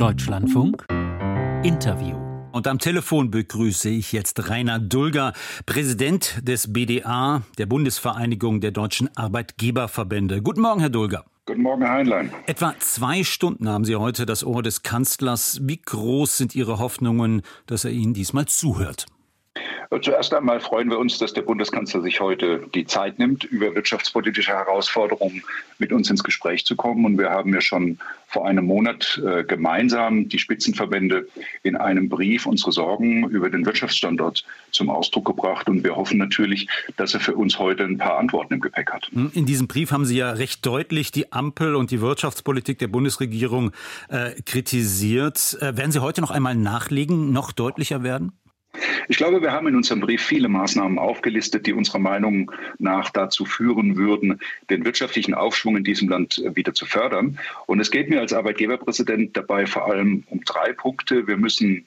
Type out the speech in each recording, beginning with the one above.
Deutschlandfunk Interview. Und am Telefon begrüße ich jetzt Rainer Dulger, Präsident des BDA, der Bundesvereinigung der deutschen Arbeitgeberverbände. Guten Morgen, Herr Dulger. Guten Morgen, Herr Heinlein. Etwa zwei Stunden haben Sie heute das Ohr des Kanzlers. Wie groß sind Ihre Hoffnungen, dass er Ihnen diesmal zuhört? Zuerst einmal freuen wir uns, dass der Bundeskanzler sich heute die Zeit nimmt, über wirtschaftspolitische Herausforderungen mit uns ins Gespräch zu kommen. Und wir haben ja schon vor einem Monat äh, gemeinsam die Spitzenverbände in einem Brief unsere Sorgen über den Wirtschaftsstandort zum Ausdruck gebracht. Und wir hoffen natürlich, dass er für uns heute ein paar Antworten im Gepäck hat. Hm, in diesem Brief haben Sie ja recht deutlich die Ampel und die Wirtschaftspolitik der Bundesregierung äh, kritisiert. Äh, werden Sie heute noch einmal nachlegen, noch deutlicher werden? Ich glaube, wir haben in unserem Brief viele Maßnahmen aufgelistet, die unserer Meinung nach dazu führen würden, den wirtschaftlichen Aufschwung in diesem Land wieder zu fördern. Und es geht mir als Arbeitgeberpräsident dabei vor allem um drei Punkte. Wir müssen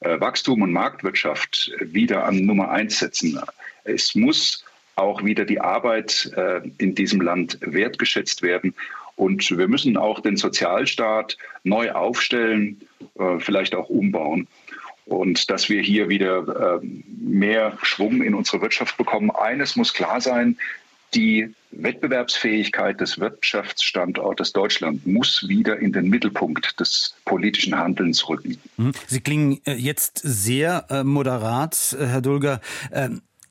äh, Wachstum und Marktwirtschaft wieder an Nummer eins setzen. Es muss auch wieder die Arbeit äh, in diesem Land wertgeschätzt werden. Und wir müssen auch den Sozialstaat neu aufstellen, äh, vielleicht auch umbauen und dass wir hier wieder äh, mehr Schwung in unsere Wirtschaft bekommen. Eines muss klar sein, die Wettbewerbsfähigkeit des Wirtschaftsstandortes Deutschland muss wieder in den Mittelpunkt des politischen Handelns rücken. Mhm. Sie klingen äh, jetzt sehr äh, moderat, Herr Dulger.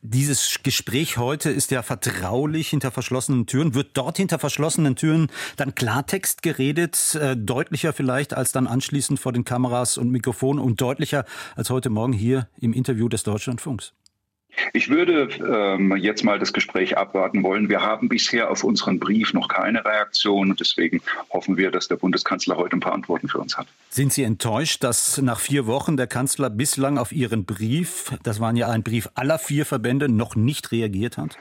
Dieses Gespräch heute ist ja vertraulich hinter verschlossenen Türen. Wird dort hinter verschlossenen Türen dann Klartext geredet, äh, deutlicher vielleicht als dann anschließend vor den Kameras und Mikrofonen und deutlicher als heute Morgen hier im Interview des Deutschlandfunks? Ich würde ähm, jetzt mal das Gespräch abwarten wollen. Wir haben bisher auf unseren Brief noch keine Reaktion und deswegen hoffen wir, dass der Bundeskanzler heute ein paar Antworten für uns hat. Sind Sie enttäuscht, dass nach vier Wochen der Kanzler bislang auf Ihren Brief, das waren ja ein Brief aller vier Verbände, noch nicht reagiert hat?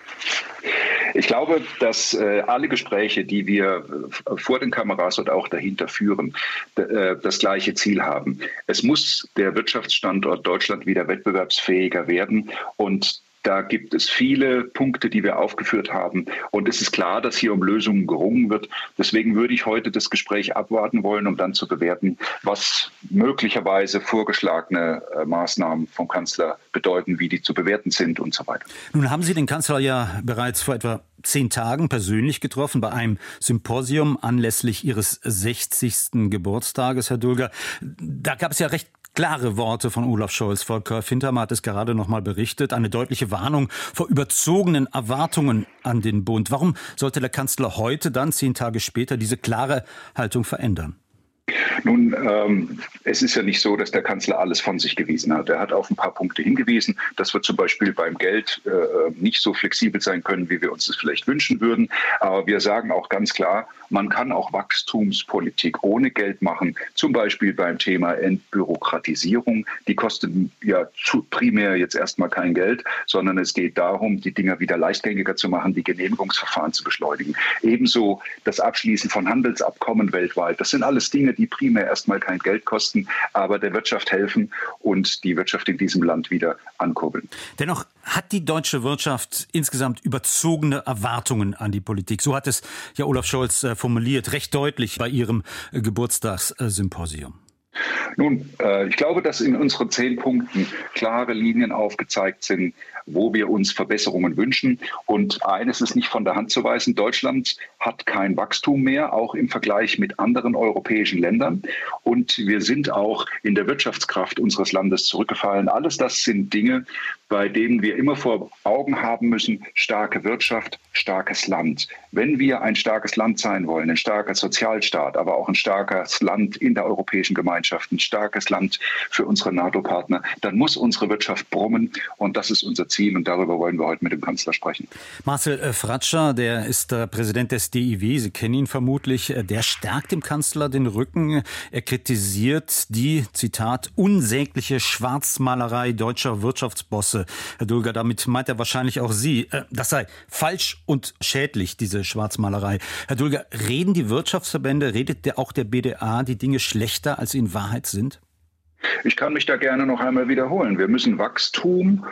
Ich glaube, dass äh, alle Gespräche, die wir äh, vor den Kameras und auch dahinter führen, äh, das gleiche Ziel haben. Es muss der Wirtschaftsstandort Deutschland wieder wettbewerbsfähiger werden und da gibt es viele Punkte, die wir aufgeführt haben. Und es ist klar, dass hier um Lösungen gerungen wird. Deswegen würde ich heute das Gespräch abwarten wollen, um dann zu bewerten, was möglicherweise vorgeschlagene äh, Maßnahmen vom Kanzler bedeuten, wie die zu bewerten sind und so weiter. Nun haben Sie den Kanzler ja bereits vor etwa zehn Tagen persönlich getroffen bei einem Symposium anlässlich Ihres 60. Geburtstages, Herr Dulger. Da gab es ja recht Klare Worte von Olaf Scholz. Volker Fintermer hat es gerade noch mal berichtet. Eine deutliche Warnung vor überzogenen Erwartungen an den Bund. Warum sollte der Kanzler heute dann, zehn Tage später, diese klare Haltung verändern? Nun, ähm, es ist ja nicht so, dass der Kanzler alles von sich gewiesen hat. Er hat auf ein paar Punkte hingewiesen, dass wir zum Beispiel beim Geld äh, nicht so flexibel sein können, wie wir uns das vielleicht wünschen würden. Aber wir sagen auch ganz klar, man kann auch Wachstumspolitik ohne Geld machen, zum Beispiel beim Thema Entbürokratisierung. Die kostet ja zu, primär jetzt erstmal kein Geld, sondern es geht darum, die Dinger wieder leichtgängiger zu machen, die Genehmigungsverfahren zu beschleunigen. Ebenso das Abschließen von Handelsabkommen weltweit. Das sind alles Dinge, die primär erstmal kein Geld kosten, aber der Wirtschaft helfen und die Wirtschaft in diesem Land wieder ankurbeln. Dennoch hat die deutsche Wirtschaft insgesamt überzogene Erwartungen an die Politik. So hat es ja Olaf Scholz äh, formuliert, recht deutlich bei Ihrem äh, Geburtstagssymposium. Nun, äh, ich glaube, dass in unseren zehn Punkten klare Linien aufgezeigt sind, wo wir uns Verbesserungen wünschen. Und eines ist nicht von der Hand zu weisen, Deutschland hat kein Wachstum mehr, auch im Vergleich mit anderen europäischen Ländern. Und wir sind auch in der Wirtschaftskraft unseres Landes zurückgefallen. Alles das sind Dinge, bei denen wir immer vor Augen haben müssen, starke Wirtschaft, starkes Land. Wenn wir ein starkes Land sein wollen, ein starker Sozialstaat, aber auch ein starkes Land in der Europäischen Gemeinschaft, ein starkes Land für unsere NATO-Partner, dann muss unsere Wirtschaft brummen und das ist unser Ziel und darüber wollen wir heute mit dem Kanzler sprechen. Marcel äh, Fratscher, der ist der Präsident des DIW, Sie kennen ihn vermutlich, äh, der stärkt dem Kanzler den Rücken. Er kritisiert die, Zitat, unsägliche Schwarzmalerei deutscher Wirtschaftsbosse Herr Dulger, damit meint er wahrscheinlich auch Sie. Äh, das sei falsch und schädlich, diese Schwarzmalerei. Herr Dulger, reden die Wirtschaftsverbände, redet der, auch der BDA die Dinge schlechter, als sie in Wahrheit sind? Ich kann mich da gerne noch einmal wiederholen. Wir müssen Wachstum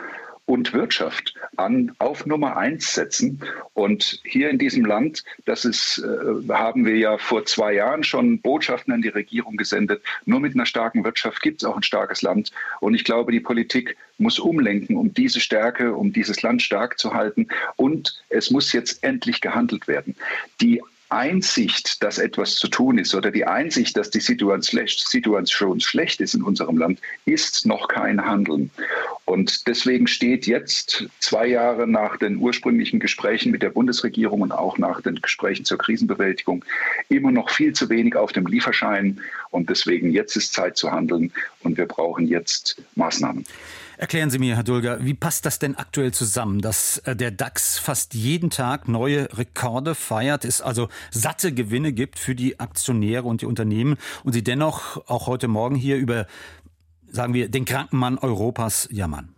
und Wirtschaft an auf Nummer eins setzen. Und hier in diesem Land, das ist, äh, haben wir ja vor zwei Jahren schon Botschaften an die Regierung gesendet. Nur mit einer starken Wirtschaft gibt es auch ein starkes Land. Und ich glaube, die Politik muss umlenken, um diese Stärke, um dieses Land stark zu halten. Und es muss jetzt endlich gehandelt werden. Die Einsicht, dass etwas zu tun ist oder die Einsicht, dass die Situation schlecht ist in unserem Land, ist noch kein Handeln. Und deswegen steht jetzt, zwei Jahre nach den ursprünglichen Gesprächen mit der Bundesregierung und auch nach den Gesprächen zur Krisenbewältigung, immer noch viel zu wenig auf dem Lieferschein. Und deswegen jetzt ist Zeit zu handeln und wir brauchen jetzt Maßnahmen. Erklären Sie mir, Herr Dulger, wie passt das denn aktuell zusammen, dass äh, der DAX fast jeden Tag neue Rekorde feiert, es also satte Gewinne gibt für die Aktionäre und die Unternehmen und Sie dennoch auch heute Morgen hier über, sagen wir, den kranken Mann Europas jammern?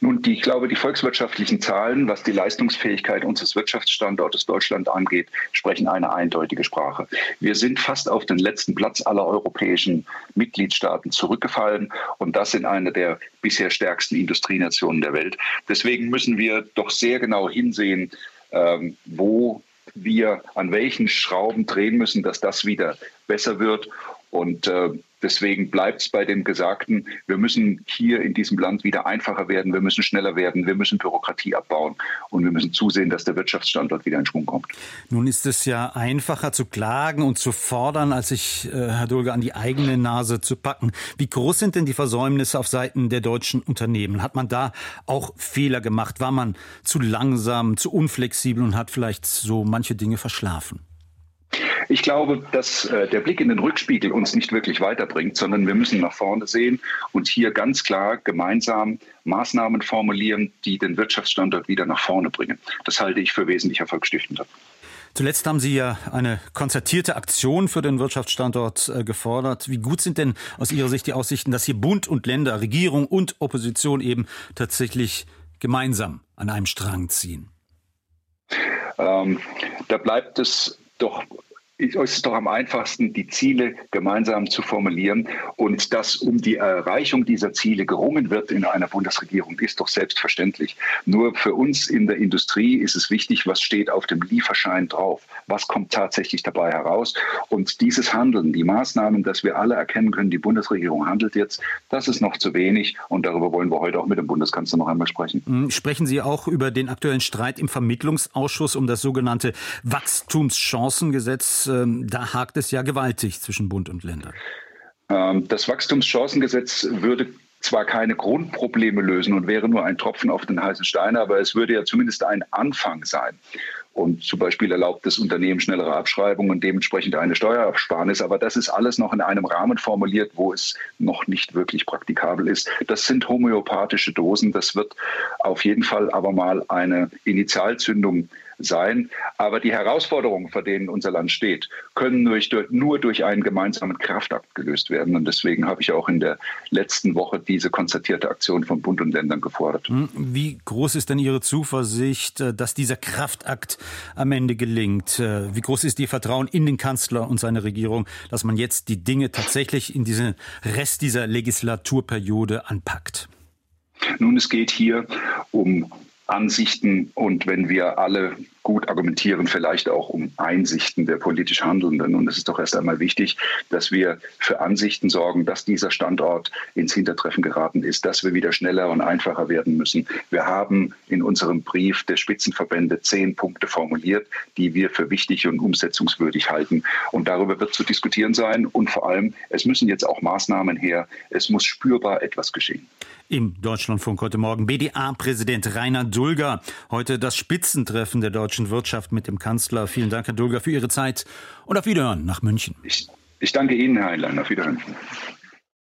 Nun, die, ich glaube, die volkswirtschaftlichen Zahlen, was die Leistungsfähigkeit unseres Wirtschaftsstandortes Deutschland angeht, sprechen eine eindeutige Sprache. Wir sind fast auf den letzten Platz aller europäischen Mitgliedstaaten zurückgefallen und das in einer der bisher stärksten Industrienationen der Welt. Deswegen müssen wir doch sehr genau hinsehen, ähm, wo wir an welchen Schrauben drehen müssen, dass das wieder besser wird. Und äh, deswegen bleibt es bei dem Gesagten, wir müssen hier in diesem Land wieder einfacher werden, wir müssen schneller werden, wir müssen Bürokratie abbauen und wir müssen zusehen, dass der Wirtschaftsstandort wieder in Schwung kommt. Nun ist es ja einfacher zu klagen und zu fordern, als sich, äh, Herr Dulge, an die eigene Nase zu packen. Wie groß sind denn die Versäumnisse auf Seiten der deutschen Unternehmen? Hat man da auch Fehler gemacht? War man zu langsam, zu unflexibel und hat vielleicht so manche Dinge verschlafen? Ich glaube, dass äh, der Blick in den Rückspiegel uns nicht wirklich weiterbringt, sondern wir müssen nach vorne sehen und hier ganz klar gemeinsam Maßnahmen formulieren, die den Wirtschaftsstandort wieder nach vorne bringen. Das halte ich für wesentlich erfolgsstiftender. Zuletzt haben Sie ja eine konzertierte Aktion für den Wirtschaftsstandort äh, gefordert. Wie gut sind denn aus Ihrer Sicht die Aussichten, dass hier Bund und Länder, Regierung und Opposition eben tatsächlich gemeinsam an einem Strang ziehen? Ähm, da bleibt es doch ist es doch am einfachsten, die Ziele gemeinsam zu formulieren. Und dass um die Erreichung dieser Ziele gerungen wird in einer Bundesregierung, ist doch selbstverständlich. Nur für uns in der Industrie ist es wichtig, was steht auf dem Lieferschein drauf. Was kommt tatsächlich dabei heraus? Und dieses Handeln, die Maßnahmen, dass wir alle erkennen können, die Bundesregierung handelt jetzt, das ist noch zu wenig. Und darüber wollen wir heute auch mit dem Bundeskanzler noch einmal sprechen. Hm, sprechen Sie auch über den aktuellen Streit im Vermittlungsausschuss um das sogenannte Wachstumschancengesetz ähm, da hakt es ja gewaltig zwischen Bund und Ländern. Ähm, das Wachstumschancengesetz würde zwar keine Grundprobleme lösen und wäre nur ein Tropfen auf den heißen Stein, aber es würde ja zumindest ein Anfang sein. Und zum Beispiel erlaubt das Unternehmen schnellere Abschreibungen und dementsprechend eine Steuerersparnis. Aber das ist alles noch in einem Rahmen formuliert, wo es noch nicht wirklich praktikabel ist. Das sind homöopathische Dosen. Das wird auf jeden Fall aber mal eine Initialzündung sein. Aber die Herausforderungen, vor denen unser Land steht, können durch, nur durch einen gemeinsamen Kraftakt gelöst werden. Und deswegen habe ich auch in der letzten Woche diese konzertierte Aktion von Bund und Ländern gefordert. Hm, wie groß ist denn Ihre Zuversicht, äh, dass dieser Kraftakt am Ende gelingt? Äh, wie groß ist Ihr Vertrauen in den Kanzler und seine Regierung, dass man jetzt die Dinge tatsächlich in diesen Rest dieser Legislaturperiode anpackt? Nun, es geht hier um Ansichten und wenn wir alle gut argumentieren, vielleicht auch um Einsichten der politisch Handelnden. Und es ist doch erst einmal wichtig, dass wir für Ansichten sorgen, dass dieser Standort ins Hintertreffen geraten ist, dass wir wieder schneller und einfacher werden müssen. Wir haben in unserem Brief der Spitzenverbände zehn Punkte formuliert, die wir für wichtig und umsetzungswürdig halten. Und darüber wird zu diskutieren sein. Und vor allem, es müssen jetzt auch Maßnahmen her. Es muss spürbar etwas geschehen. Im Deutschlandfunk heute Morgen BDA-Präsident Rainer Dulger. Heute das Spitzentreffen der deutschen Wirtschaft mit dem Kanzler. Vielen Dank, Herr Dulger, für Ihre Zeit und auf Wiederhören nach München. Ich, ich danke Ihnen, Herr Heinlein. Auf Wiederhören.